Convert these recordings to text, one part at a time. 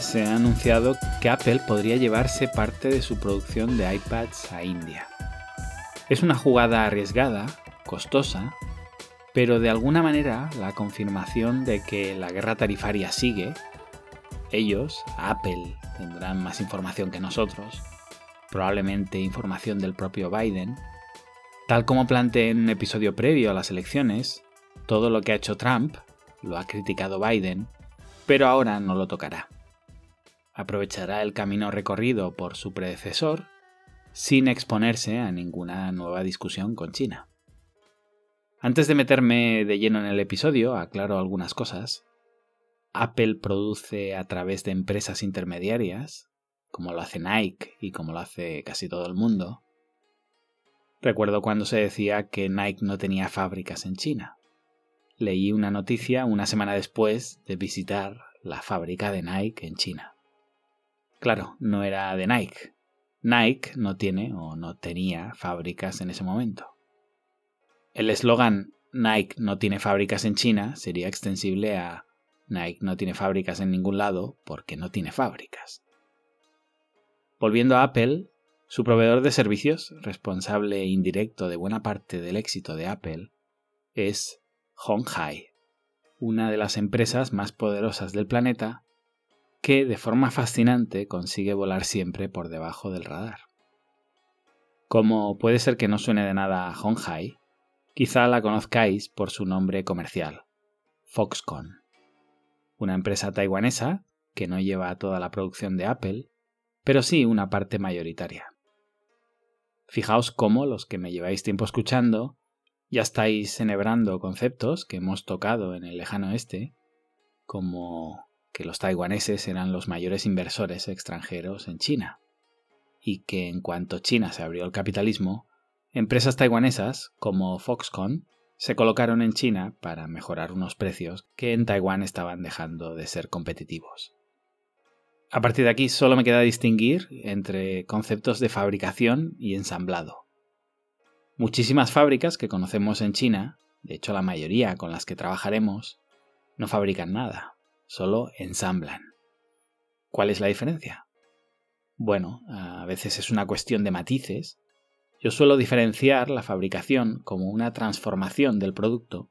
Se ha anunciado que Apple podría llevarse parte de su producción de iPads a India. Es una jugada arriesgada, costosa, pero de alguna manera la confirmación de que la guerra tarifaria sigue, ellos, Apple, tendrán más información que nosotros, probablemente información del propio Biden, tal como planteé en un episodio previo a las elecciones, todo lo que ha hecho Trump lo ha criticado Biden pero ahora no lo tocará. Aprovechará el camino recorrido por su predecesor sin exponerse a ninguna nueva discusión con China. Antes de meterme de lleno en el episodio, aclaro algunas cosas. Apple produce a través de empresas intermediarias, como lo hace Nike y como lo hace casi todo el mundo. Recuerdo cuando se decía que Nike no tenía fábricas en China leí una noticia una semana después de visitar la fábrica de Nike en China. Claro, no era de Nike. Nike no tiene o no tenía fábricas en ese momento. El eslogan Nike no tiene fábricas en China sería extensible a Nike no tiene fábricas en ningún lado porque no tiene fábricas. Volviendo a Apple, su proveedor de servicios, responsable indirecto de buena parte del éxito de Apple, es Honghai, una de las empresas más poderosas del planeta, que de forma fascinante consigue volar siempre por debajo del radar. Como puede ser que no suene de nada a Honghai, quizá la conozcáis por su nombre comercial, Foxconn, una empresa taiwanesa que no lleva toda la producción de Apple, pero sí una parte mayoritaria. Fijaos cómo los que me lleváis tiempo escuchando ya estáis enhebrando conceptos que hemos tocado en el lejano oeste, como que los taiwaneses eran los mayores inversores extranjeros en China, y que en cuanto China se abrió al capitalismo, empresas taiwanesas como Foxconn se colocaron en China para mejorar unos precios que en Taiwán estaban dejando de ser competitivos. A partir de aquí solo me queda distinguir entre conceptos de fabricación y ensamblado. Muchísimas fábricas que conocemos en China, de hecho la mayoría con las que trabajaremos, no fabrican nada, solo ensamblan. ¿Cuál es la diferencia? Bueno, a veces es una cuestión de matices. Yo suelo diferenciar la fabricación como una transformación del producto,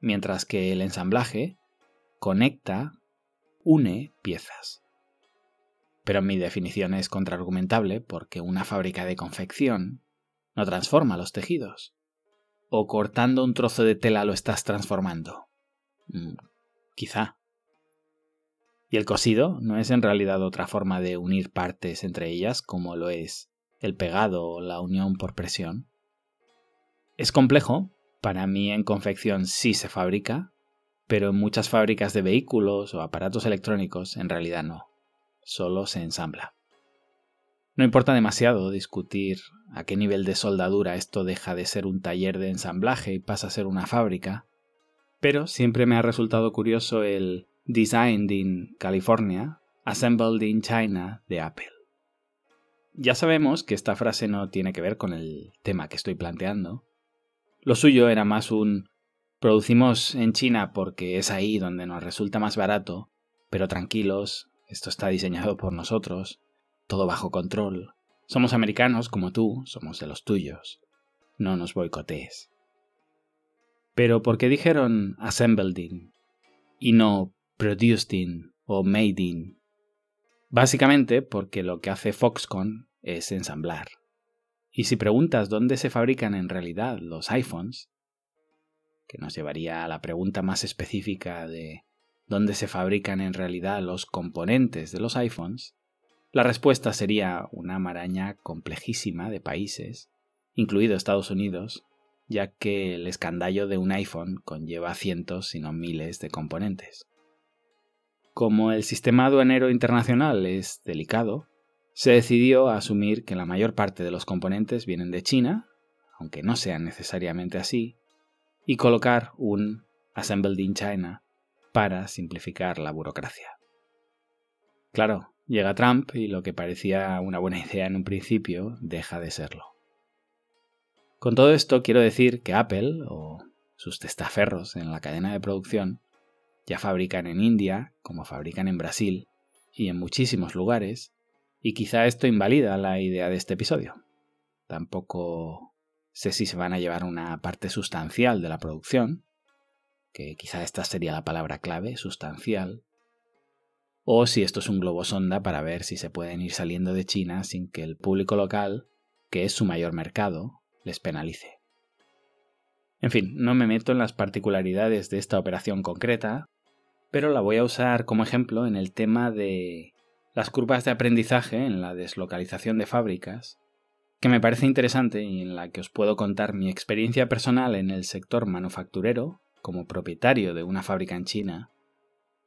mientras que el ensamblaje conecta, une piezas. Pero mi definición es contraargumentable porque una fábrica de confección no transforma los tejidos. O cortando un trozo de tela lo estás transformando. Mm, quizá. Y el cosido no es en realidad otra forma de unir partes entre ellas como lo es el pegado o la unión por presión. Es complejo, para mí en confección sí se fabrica, pero en muchas fábricas de vehículos o aparatos electrónicos en realidad no, solo se ensambla. No importa demasiado discutir a qué nivel de soldadura esto deja de ser un taller de ensamblaje y pasa a ser una fábrica, pero siempre me ha resultado curioso el Designed in California, Assembled in China de Apple. Ya sabemos que esta frase no tiene que ver con el tema que estoy planteando. Lo suyo era más un producimos en China porque es ahí donde nos resulta más barato, pero tranquilos, esto está diseñado por nosotros, todo bajo control. Somos americanos como tú, somos de los tuyos. No nos boicotees. Pero ¿por qué dijeron assembled in y no produced in o made in? Básicamente porque lo que hace Foxconn es ensamblar. Y si preguntas dónde se fabrican en realidad los iPhones, que nos llevaría a la pregunta más específica de dónde se fabrican en realidad los componentes de los iPhones, la respuesta sería una maraña complejísima de países, incluido Estados Unidos, ya que el escandallo de un iPhone conlleva cientos, si no miles, de componentes. Como el sistema aduanero internacional es delicado, se decidió asumir que la mayor parte de los componentes vienen de China, aunque no sean necesariamente así, y colocar un Assembled in China para simplificar la burocracia. Claro, Llega Trump y lo que parecía una buena idea en un principio deja de serlo. Con todo esto quiero decir que Apple, o sus testaferros en la cadena de producción, ya fabrican en India, como fabrican en Brasil, y en muchísimos lugares, y quizá esto invalida la idea de este episodio. Tampoco sé si se van a llevar una parte sustancial de la producción, que quizá esta sería la palabra clave, sustancial, o si esto es un globo sonda para ver si se pueden ir saliendo de China sin que el público local, que es su mayor mercado, les penalice. En fin, no me meto en las particularidades de esta operación concreta, pero la voy a usar como ejemplo en el tema de las curvas de aprendizaje en la deslocalización de fábricas que me parece interesante y en la que os puedo contar mi experiencia personal en el sector manufacturero como propietario de una fábrica en China,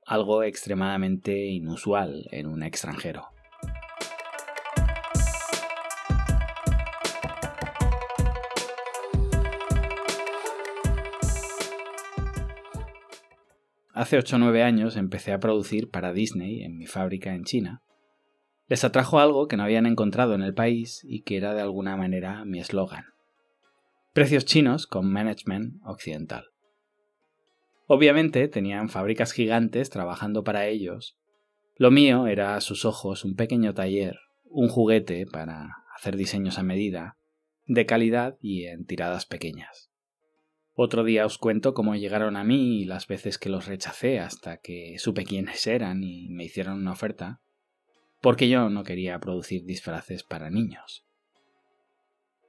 algo extremadamente inusual en un extranjero. Hace 8 o 9 años empecé a producir para Disney en mi fábrica en China les atrajo algo que no habían encontrado en el país y que era de alguna manera mi eslogan. Precios chinos con management occidental. Obviamente tenían fábricas gigantes trabajando para ellos. Lo mío era a sus ojos un pequeño taller, un juguete para hacer diseños a medida, de calidad y en tiradas pequeñas. Otro día os cuento cómo llegaron a mí y las veces que los rechacé hasta que supe quiénes eran y me hicieron una oferta porque yo no quería producir disfraces para niños.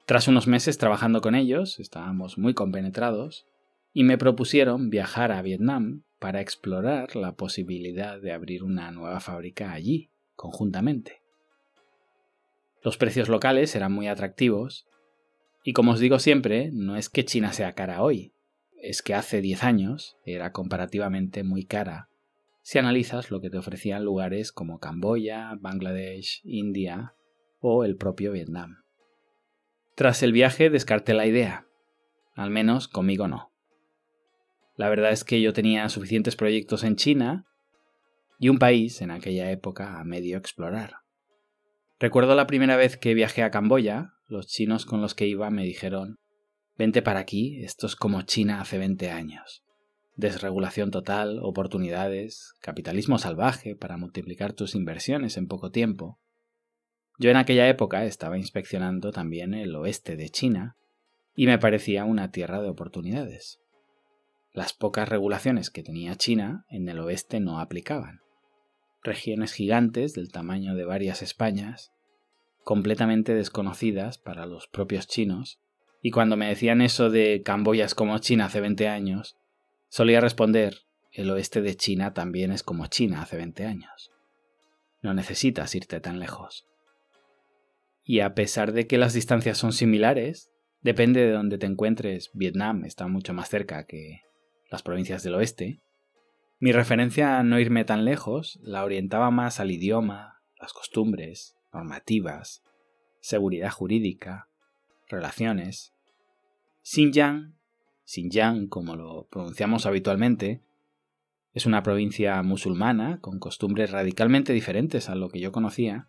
Tras unos meses trabajando con ellos, estábamos muy compenetrados, y me propusieron viajar a Vietnam para explorar la posibilidad de abrir una nueva fábrica allí, conjuntamente. Los precios locales eran muy atractivos, y como os digo siempre, no es que China sea cara hoy, es que hace 10 años era comparativamente muy cara si analizas lo que te ofrecían lugares como Camboya, Bangladesh, India o el propio Vietnam. Tras el viaje descarté la idea, al menos conmigo no. La verdad es que yo tenía suficientes proyectos en China y un país en aquella época a medio explorar. Recuerdo la primera vez que viajé a Camboya, los chinos con los que iba me dijeron, vente para aquí, esto es como China hace 20 años desregulación total, oportunidades, capitalismo salvaje para multiplicar tus inversiones en poco tiempo. Yo en aquella época estaba inspeccionando también el oeste de China y me parecía una tierra de oportunidades. Las pocas regulaciones que tenía China en el oeste no aplicaban. Regiones gigantes del tamaño de varias Españas, completamente desconocidas para los propios chinos, y cuando me decían eso de Camboya como China hace 20 años, Solía responder, el oeste de China también es como China hace 20 años. No necesitas irte tan lejos. Y a pesar de que las distancias son similares, depende de donde te encuentres, Vietnam está mucho más cerca que las provincias del oeste, mi referencia a no irme tan lejos la orientaba más al idioma, las costumbres, normativas, seguridad jurídica, relaciones. Xinjiang Xinjiang, como lo pronunciamos habitualmente, es una provincia musulmana con costumbres radicalmente diferentes a lo que yo conocía,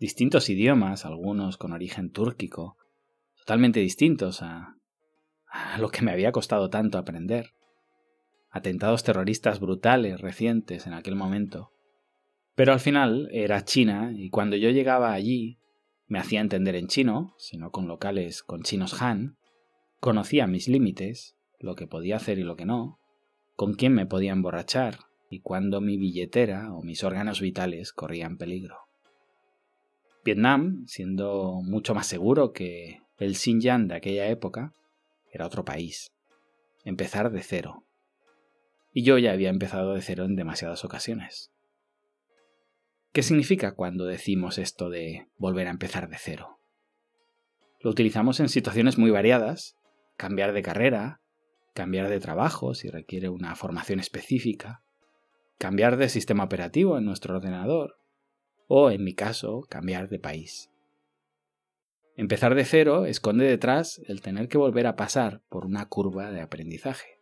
distintos idiomas, algunos con origen túrquico, totalmente distintos a, a lo que me había costado tanto aprender, atentados terroristas brutales recientes en aquel momento. Pero al final era China y cuando yo llegaba allí me hacía entender en chino, sino con locales con chinos Han, Conocía mis límites, lo que podía hacer y lo que no, con quién me podía emborrachar y cuándo mi billetera o mis órganos vitales corrían peligro. Vietnam, siendo mucho más seguro que el Xinjiang de aquella época, era otro país. Empezar de cero. Y yo ya había empezado de cero en demasiadas ocasiones. ¿Qué significa cuando decimos esto de volver a empezar de cero? Lo utilizamos en situaciones muy variadas cambiar de carrera, cambiar de trabajo si requiere una formación específica, cambiar de sistema operativo en nuestro ordenador o, en mi caso, cambiar de país. Empezar de cero esconde detrás el tener que volver a pasar por una curva de aprendizaje.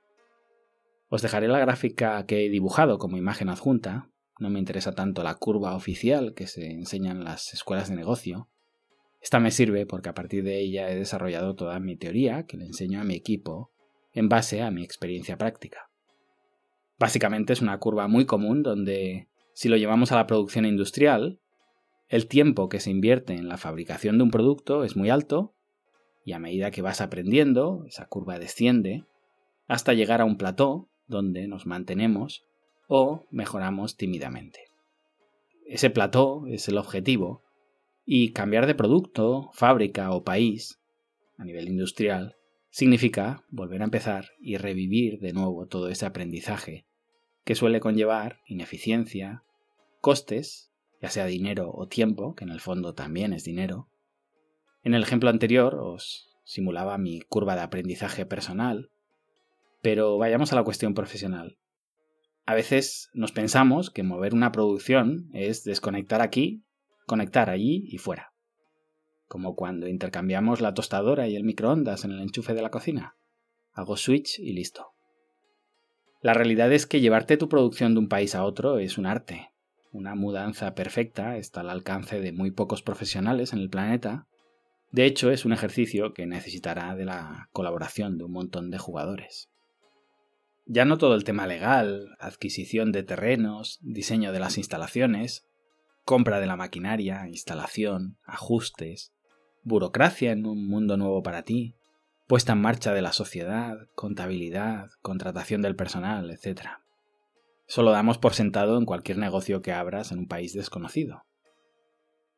Os dejaré la gráfica que he dibujado como imagen adjunta, no me interesa tanto la curva oficial que se enseña en las escuelas de negocio, esta me sirve porque a partir de ella he desarrollado toda mi teoría que le enseño a mi equipo en base a mi experiencia práctica. Básicamente es una curva muy común donde Si lo llevamos a la producción industrial, el tiempo que se invierte en la fabricación de un producto es muy alto y a medida que vas aprendiendo, esa curva desciende hasta llegar a un plató donde nos mantenemos o mejoramos tímidamente. Ese plató es el objetivo y cambiar de producto, fábrica o país a nivel industrial significa volver a empezar y revivir de nuevo todo ese aprendizaje que suele conllevar ineficiencia, costes, ya sea dinero o tiempo, que en el fondo también es dinero. En el ejemplo anterior os simulaba mi curva de aprendizaje personal, pero vayamos a la cuestión profesional. A veces nos pensamos que mover una producción es desconectar aquí, conectar allí y fuera. Como cuando intercambiamos la tostadora y el microondas en el enchufe de la cocina. Hago switch y listo. La realidad es que llevarte tu producción de un país a otro es un arte. Una mudanza perfecta está al alcance de muy pocos profesionales en el planeta. De hecho, es un ejercicio que necesitará de la colaboración de un montón de jugadores. Ya no todo el tema legal, adquisición de terrenos, diseño de las instalaciones, compra de la maquinaria, instalación, ajustes, burocracia en un mundo nuevo para ti, puesta en marcha de la sociedad, contabilidad, contratación del personal, etc. Eso lo damos por sentado en cualquier negocio que abras en un país desconocido.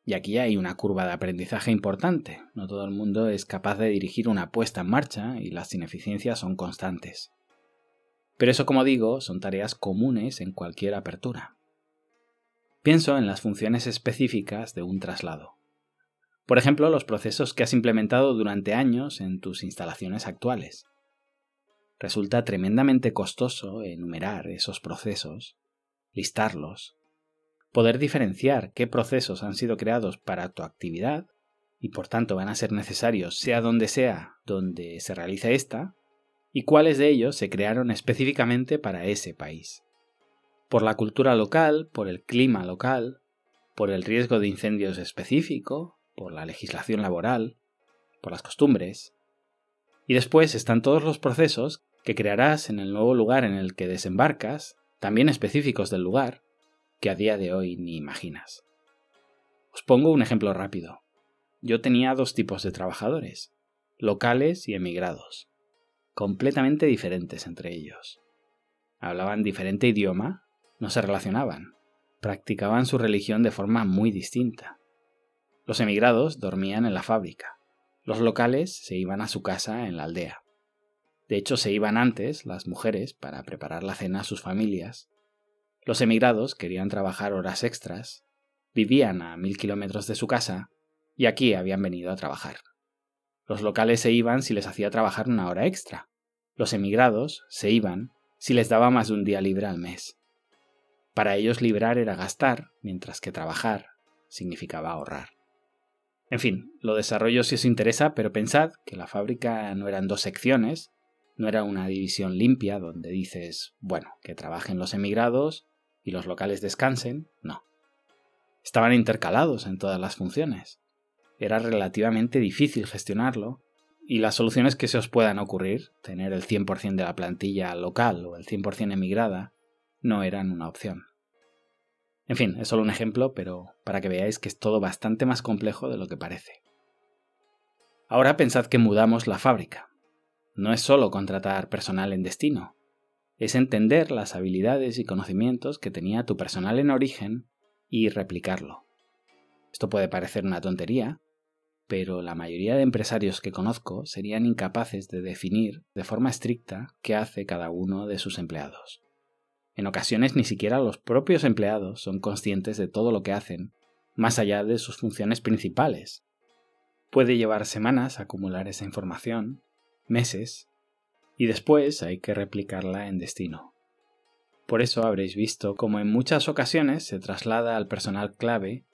Y aquí hay una curva de aprendizaje importante. No todo el mundo es capaz de dirigir una puesta en marcha y las ineficiencias son constantes. Pero eso, como digo, son tareas comunes en cualquier apertura. Pienso en las funciones específicas de un traslado. Por ejemplo, los procesos que has implementado durante años en tus instalaciones actuales. Resulta tremendamente costoso enumerar esos procesos, listarlos, poder diferenciar qué procesos han sido creados para tu actividad y por tanto van a ser necesarios sea donde sea donde se realice esta, y cuáles de ellos se crearon específicamente para ese país. Por la cultura local, por el clima local, por el riesgo de incendios específico, por la legislación laboral, por las costumbres. Y después están todos los procesos que crearás en el nuevo lugar en el que desembarcas, también específicos del lugar, que a día de hoy ni imaginas. Os pongo un ejemplo rápido. Yo tenía dos tipos de trabajadores, locales y emigrados, completamente diferentes entre ellos. Hablaban diferente idioma, no se relacionaban, practicaban su religión de forma muy distinta. Los emigrados dormían en la fábrica. Los locales se iban a su casa en la aldea. De hecho, se iban antes las mujeres para preparar la cena a sus familias. Los emigrados querían trabajar horas extras, vivían a mil kilómetros de su casa y aquí habían venido a trabajar. Los locales se iban si les hacía trabajar una hora extra. Los emigrados se iban si les daba más de un día libre al mes. Para ellos librar era gastar, mientras que trabajar significaba ahorrar. En fin, lo desarrollo si os interesa, pero pensad que la fábrica no eran dos secciones, no era una división limpia donde dices, bueno, que trabajen los emigrados y los locales descansen, no. Estaban intercalados en todas las funciones. Era relativamente difícil gestionarlo y las soluciones que se os puedan ocurrir, tener el 100% de la plantilla local o el 100% emigrada, no eran una opción. En fin, es solo un ejemplo, pero para que veáis que es todo bastante más complejo de lo que parece. Ahora pensad que mudamos la fábrica. No es solo contratar personal en destino, es entender las habilidades y conocimientos que tenía tu personal en origen y replicarlo. Esto puede parecer una tontería, pero la mayoría de empresarios que conozco serían incapaces de definir de forma estricta qué hace cada uno de sus empleados. En ocasiones ni siquiera los propios empleados son conscientes de todo lo que hacen, más allá de sus funciones principales. Puede llevar semanas acumular esa información, meses, y después hay que replicarla en destino. Por eso habréis visto cómo en muchas ocasiones se traslada al personal clave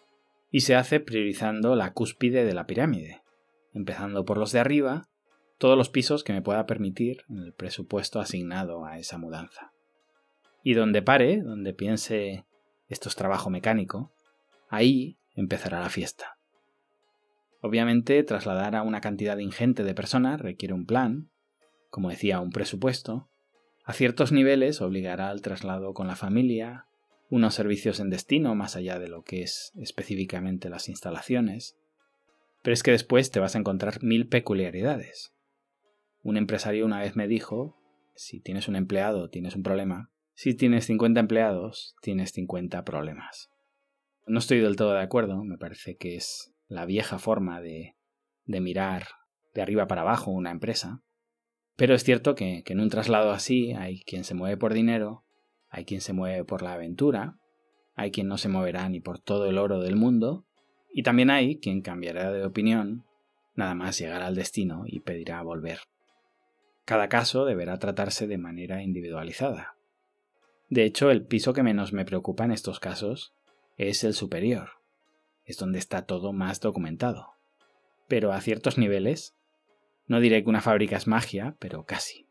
y se hace priorizando la cúspide de la pirámide, empezando por los de arriba, todos los pisos que me pueda permitir en el presupuesto asignado a esa mudanza. Y donde pare, donde piense esto es trabajo mecánico, ahí empezará la fiesta. Obviamente, trasladar a una cantidad ingente de personas requiere un plan, como decía, un presupuesto. A ciertos niveles obligará al traslado con la familia, unos servicios en destino más allá de lo que es específicamente las instalaciones, pero es que después te vas a encontrar mil peculiaridades. Un empresario una vez me dijo, si tienes un empleado tienes un problema, si tienes 50 empleados tienes 50 problemas. No estoy del todo de acuerdo, me parece que es la vieja forma de, de mirar de arriba para abajo una empresa, pero es cierto que, que en un traslado así hay quien se mueve por dinero, hay quien se mueve por la aventura, hay quien no se moverá ni por todo el oro del mundo, y también hay quien cambiará de opinión nada más llegar al destino y pedirá volver. Cada caso deberá tratarse de manera individualizada. De hecho, el piso que menos me preocupa en estos casos es el superior. Es donde está todo más documentado. Pero a ciertos niveles, no diré que una fábrica es magia, pero casi.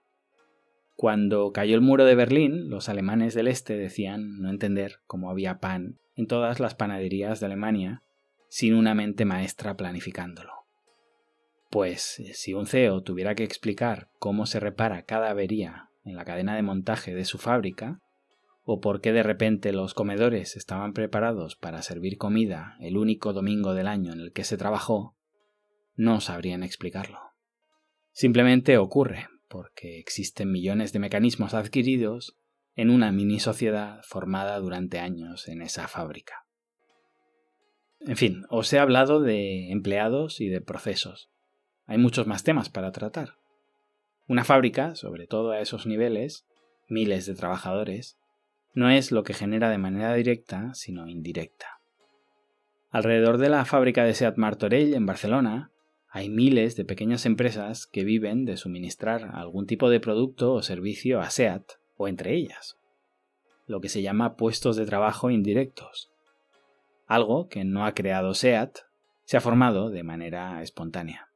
Cuando cayó el muro de Berlín, los alemanes del este decían no entender cómo había pan en todas las panaderías de Alemania sin una mente maestra planificándolo. Pues si un CEO tuviera que explicar cómo se repara cada avería en la cadena de montaje de su fábrica, o por qué de repente los comedores estaban preparados para servir comida el único domingo del año en el que se trabajó, no sabrían explicarlo. Simplemente ocurre, porque existen millones de mecanismos adquiridos en una mini sociedad formada durante años en esa fábrica. En fin, os he hablado de empleados y de procesos. Hay muchos más temas para tratar. Una fábrica, sobre todo a esos niveles, miles de trabajadores, no es lo que genera de manera directa, sino indirecta. Alrededor de la fábrica de Seat Martorell en Barcelona hay miles de pequeñas empresas que viven de suministrar algún tipo de producto o servicio a Seat o entre ellas, lo que se llama puestos de trabajo indirectos, algo que no ha creado SEAT, se ha formado de manera espontánea.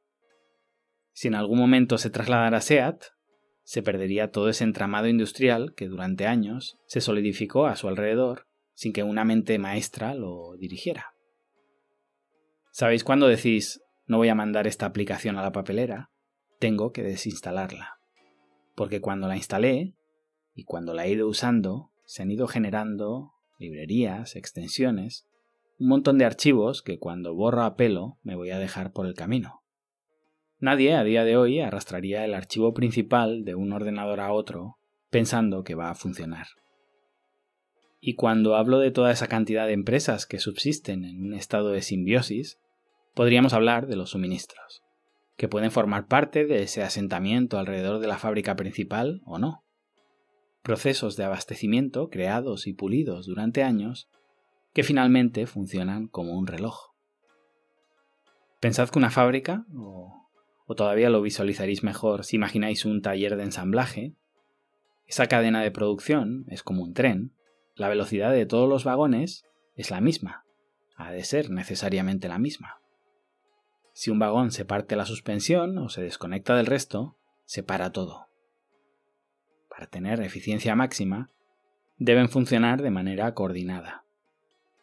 Si en algún momento se trasladara SEAT, se perdería todo ese entramado industrial que durante años se solidificó a su alrededor sin que una mente maestra lo dirigiera. ¿Sabéis cuándo decís no voy a mandar esta aplicación a la papelera? Tengo que desinstalarla. Porque cuando la instalé y cuando la he ido usando, se han ido generando librerías, extensiones, un montón de archivos que cuando borro a pelo me voy a dejar por el camino. Nadie a día de hoy arrastraría el archivo principal de un ordenador a otro pensando que va a funcionar. Y cuando hablo de toda esa cantidad de empresas que subsisten en un estado de simbiosis, podríamos hablar de los suministros, que pueden formar parte de ese asentamiento alrededor de la fábrica principal o no. Procesos de abastecimiento creados y pulidos durante años que finalmente funcionan como un reloj. Pensad que una fábrica, o, todavía lo visualizaréis mejor si imagináis un taller de ensamblaje, esa cadena de producción es como un tren, la velocidad de todos los vagones es la misma, ha de ser necesariamente la misma. Si un vagón se parte la suspensión o se desconecta del resto, se para todo. Para tener eficiencia máxima, deben funcionar de manera coordinada.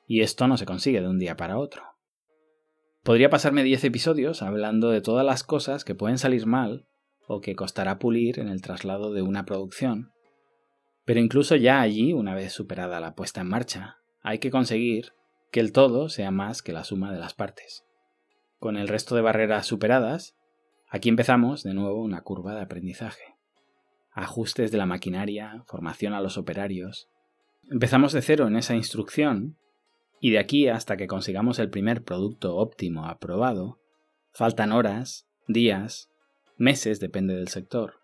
Y esto no se consigue de un día para otro. Podría pasarme 10 episodios hablando de todas las cosas que pueden salir mal o que costará pulir en el traslado de una producción. Pero incluso ya allí, una vez superada la puesta en marcha, hay que conseguir que el todo sea más que la suma de las partes. Con el resto de barreras superadas, aquí empezamos de nuevo una curva de aprendizaje. Ajustes de la maquinaria, formación a los operarios. Empezamos de cero en esa instrucción y de aquí hasta que consigamos el primer producto óptimo aprobado, faltan horas, días, meses, depende del sector.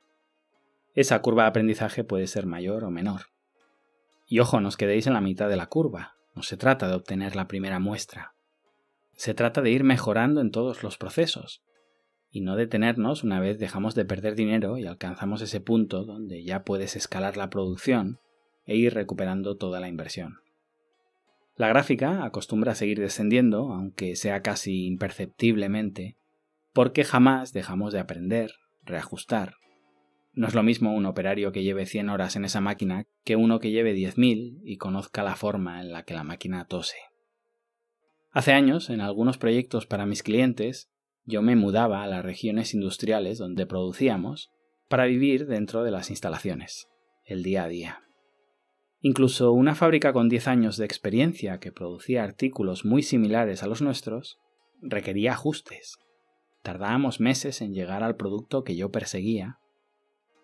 Esa curva de aprendizaje puede ser mayor o menor. Y ojo, nos quedéis en la mitad de la curva. No se trata de obtener la primera muestra. Se trata de ir mejorando en todos los procesos y no detenernos una vez dejamos de perder dinero y alcanzamos ese punto donde ya puedes escalar la producción e ir recuperando toda la inversión. La gráfica acostumbra a seguir descendiendo, aunque sea casi imperceptiblemente, porque jamás dejamos de aprender, reajustar. No es lo mismo un operario que lleve 100 horas en esa máquina que uno que lleve 10.000 y conozca la forma en la que la máquina tose. Hace años, en algunos proyectos para mis clientes, yo me mudaba a las regiones industriales donde producíamos para vivir dentro de las instalaciones, el día a día. Incluso una fábrica con 10 años de experiencia que producía artículos muy similares a los nuestros requería ajustes. Tardábamos meses en llegar al producto que yo perseguía.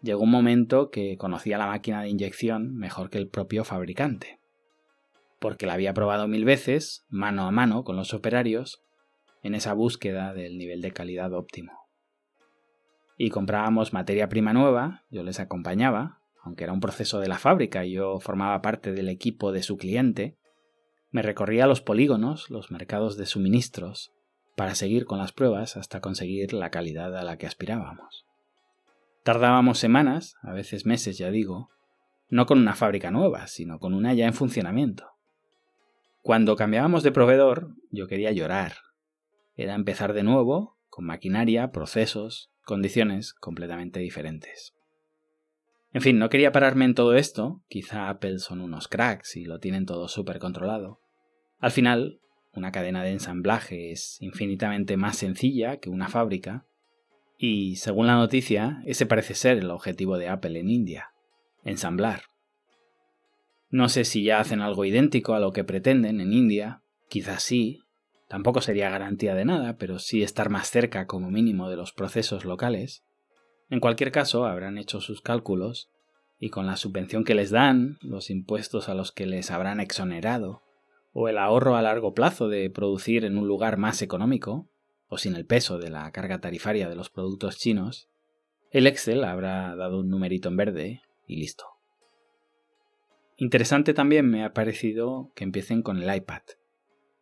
Llegó un momento que conocía la máquina de inyección mejor que el propio fabricante, porque la había probado mil veces, mano a mano, con los operarios, en esa búsqueda del nivel de calidad óptimo. Y comprábamos materia prima nueva, yo les acompañaba, aunque era un proceso de la fábrica y yo formaba parte del equipo de su cliente, me recorría los polígonos, los mercados de suministros, para seguir con las pruebas hasta conseguir la calidad a la que aspirábamos. Tardábamos semanas, a veces meses ya digo, no con una fábrica nueva, sino con una ya en funcionamiento. Cuando cambiábamos de proveedor, yo quería llorar. Era empezar de nuevo, con maquinaria, procesos, condiciones completamente diferentes. En fin, no quería pararme en todo esto, quizá Apple son unos cracks y lo tienen todo súper controlado. Al final, una cadena de ensamblaje es infinitamente más sencilla que una fábrica, y según la noticia, ese parece ser el objetivo de Apple en India, ensamblar. No sé si ya hacen algo idéntico a lo que pretenden en India, quizás sí, tampoco sería garantía de nada, pero sí estar más cerca como mínimo de los procesos locales. En cualquier caso, habrán hecho sus cálculos y con la subvención que les dan, los impuestos a los que les habrán exonerado, o el ahorro a largo plazo de producir en un lugar más económico, o sin el peso de la carga tarifaria de los productos chinos, el Excel habrá dado un numerito en verde y listo. Interesante también me ha parecido que empiecen con el iPad,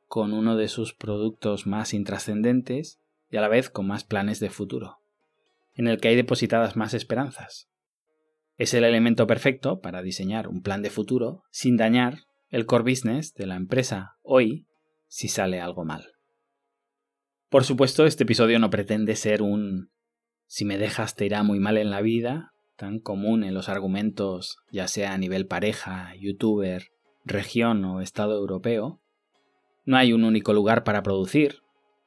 con uno de sus productos más intrascendentes y a la vez con más planes de futuro en el que hay depositadas más esperanzas. Es el elemento perfecto para diseñar un plan de futuro sin dañar el core business de la empresa hoy si sale algo mal. Por supuesto, este episodio no pretende ser un si me dejas te irá muy mal en la vida, tan común en los argumentos, ya sea a nivel pareja, youtuber, región o estado europeo. No hay un único lugar para producir,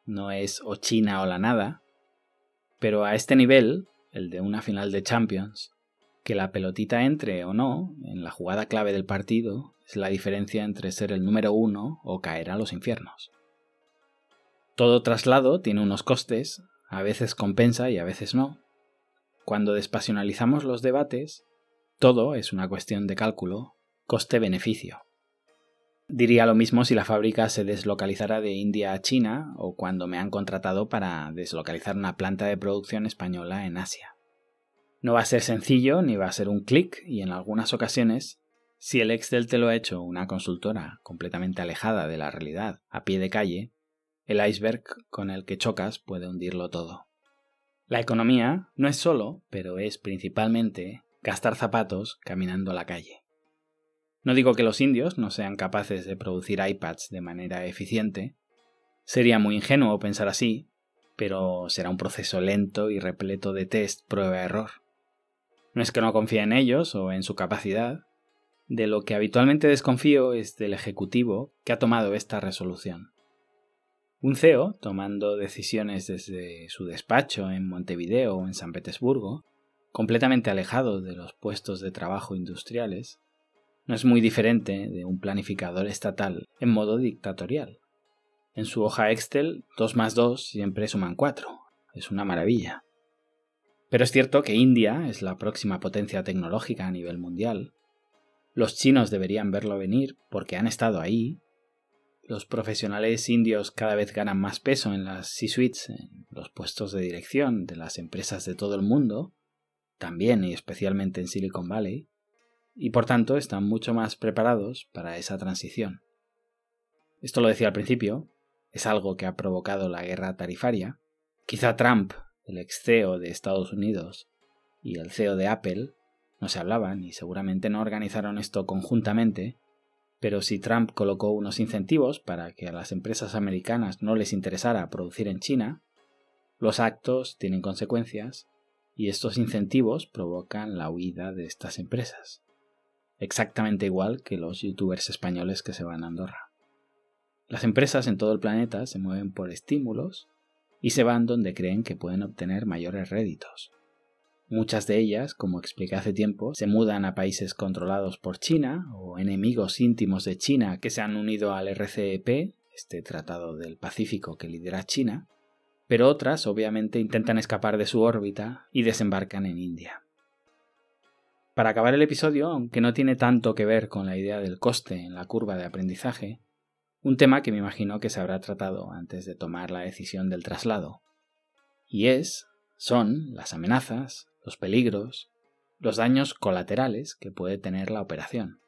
no es o China o la nada, pero a este nivel, el de una final de Champions, que la pelotita entre o no en la jugada clave del partido es la diferencia entre ser el número uno o caer a los infiernos. Todo traslado tiene unos costes, a veces compensa y a veces no. Cuando despasionalizamos los debates, todo es una cuestión de cálculo, coste-beneficio. Diría lo mismo si la fábrica se deslocalizara de India a China o cuando me han contratado para deslocalizar una planta de producción española en Asia. No va a ser sencillo ni va a ser un clic y en algunas ocasiones, si el Excel te lo ha hecho una consultora completamente alejada de la realidad, a pie de calle, el iceberg con el que chocas puede hundirlo todo. La economía no es solo, pero es principalmente gastar zapatos caminando a la calle. No digo que los indios no sean capaces de producir iPads de manera eficiente. Sería muy ingenuo pensar así, pero será un proceso lento y repleto de test prueba-error. No es que no confíe en ellos o en su capacidad. De lo que habitualmente desconfío es del ejecutivo que ha tomado esta resolución. Un CEO, tomando decisiones desde su despacho en Montevideo o en San Petersburgo, completamente alejado de los puestos de trabajo industriales, no es muy diferente de un planificador estatal en modo dictatorial. En su hoja Excel, 2 más 2 siempre suman 4. Es una maravilla. Pero es cierto que India es la próxima potencia tecnológica a nivel mundial. Los chinos deberían verlo venir porque han estado ahí. Los profesionales indios cada vez ganan más peso en las C-suites, en los puestos de dirección de las empresas de todo el mundo, también y especialmente en Silicon Valley y por tanto están mucho más preparados para esa transición. Esto lo decía al principio, es algo que ha provocado la guerra tarifaria. Quizá Trump, el ex CEO de Estados Unidos, y el CEO de Apple no se hablaban y seguramente no organizaron esto conjuntamente, pero si Trump colocó unos incentivos para que a las empresas americanas no les interesara producir en China, los actos tienen consecuencias y estos incentivos provocan la huida de estas empresas exactamente igual que los youtubers españoles que se van a Andorra. Las empresas en todo el planeta se mueven por estímulos y se van donde creen que pueden obtener mayores réditos. Muchas de ellas, como expliqué hace tiempo, se mudan a países controlados por China o enemigos íntimos de China que se han unido al RCEP, este Tratado del Pacífico que lidera China, pero otras obviamente intentan escapar de su órbita y desembarcan en India. Para acabar el episodio, aunque no tiene tanto que ver con la idea del coste en la curva de aprendizaje, un tema que me imagino que se habrá tratado antes de tomar la decisión del traslado, y es, son las amenazas, los peligros, los daños colaterales que puede tener la operación.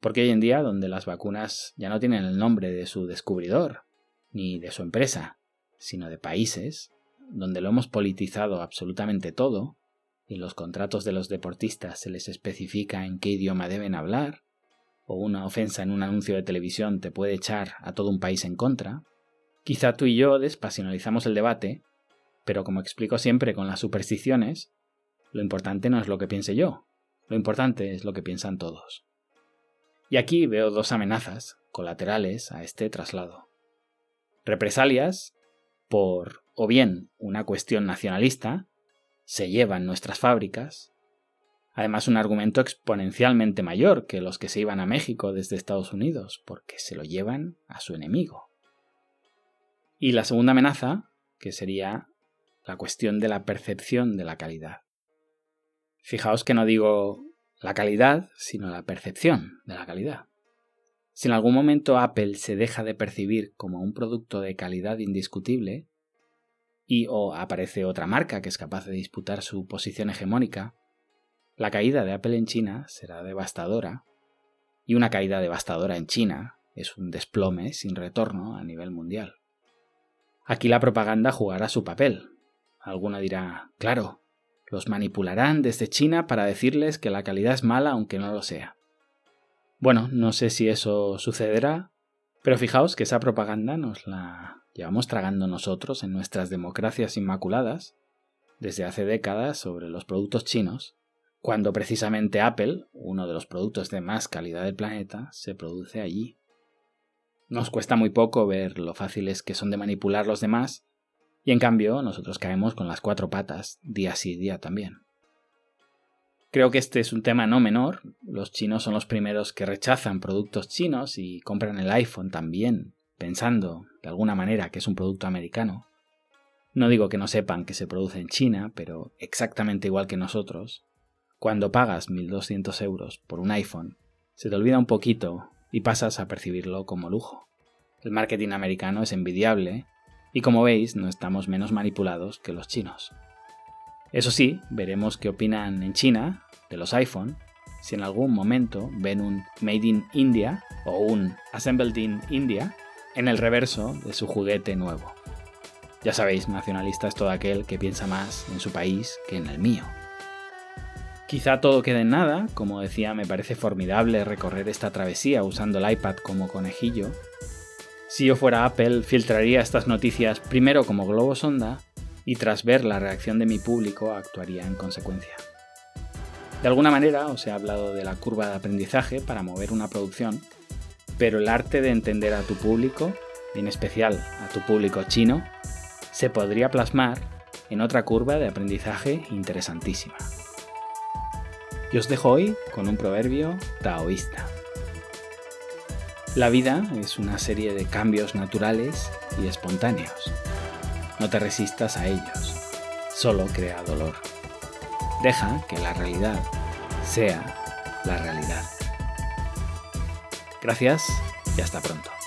Porque hoy en día, donde las vacunas ya no tienen el nombre de su descubridor, ni de su empresa, sino de países, donde lo hemos politizado absolutamente todo, y en los contratos de los deportistas se les especifica en qué idioma deben hablar, o una ofensa en un anuncio de televisión te puede echar a todo un país en contra, quizá tú y yo despasionalizamos el debate, pero como explico siempre con las supersticiones, lo importante no es lo que piense yo, lo importante es lo que piensan todos. Y aquí veo dos amenazas colaterales a este traslado. Represalias por o bien una cuestión nacionalista, se llevan nuestras fábricas, además un argumento exponencialmente mayor que los que se iban a México desde Estados Unidos, porque se lo llevan a su enemigo. Y la segunda amenaza, que sería la cuestión de la percepción de la calidad. Fijaos que no digo la calidad, sino la percepción de la calidad. Si en algún momento Apple se deja de percibir como un producto de calidad indiscutible, y o aparece otra marca que es capaz de disputar su posición hegemónica, la caída de Apple en China será devastadora, y una caída devastadora en China es un desplome sin retorno a nivel mundial. Aquí la propaganda jugará su papel. Alguna dirá, claro, los manipularán desde China para decirles que la calidad es mala aunque no lo sea. Bueno, no sé si eso sucederá, pero fijaos que esa propaganda nos la llevamos tragando nosotros en nuestras democracias inmaculadas desde hace décadas sobre los productos chinos, cuando precisamente Apple, uno de los productos de más calidad del planeta, se produce allí. Nos cuesta muy poco ver lo fáciles que son de manipular los demás, y en cambio nosotros caemos con las cuatro patas, día sí día también. Creo que este es un tema no menor. Los chinos son los primeros que rechazan productos chinos y compran el iPhone también pensando de alguna manera que es un producto americano. No digo que no sepan que se produce en China, pero exactamente igual que nosotros, cuando pagas 1.200 euros por un iPhone, se te olvida un poquito y pasas a percibirlo como lujo. El marketing americano es envidiable y como veis no estamos menos manipulados que los chinos. Eso sí, veremos qué opinan en China de los iPhone si en algún momento ven un Made in India o un Assembled in India en el reverso de su juguete nuevo. Ya sabéis, nacionalista es todo aquel que piensa más en su país que en el mío. Quizá todo quede en nada, como decía, me parece formidable recorrer esta travesía usando el iPad como conejillo. Si yo fuera Apple, filtraría estas noticias primero como globo sonda y tras ver la reacción de mi público actuaría en consecuencia. De alguna manera os he hablado de la curva de aprendizaje para mover una producción pero el arte de entender a tu público, en especial a tu público chino, se podría plasmar en otra curva de aprendizaje interesantísima. Y os dejo hoy con un proverbio taoísta. La vida es una serie de cambios naturales y espontáneos. No te resistas a ellos, solo crea dolor. Deja que la realidad sea la realidad. Gracias y hasta pronto.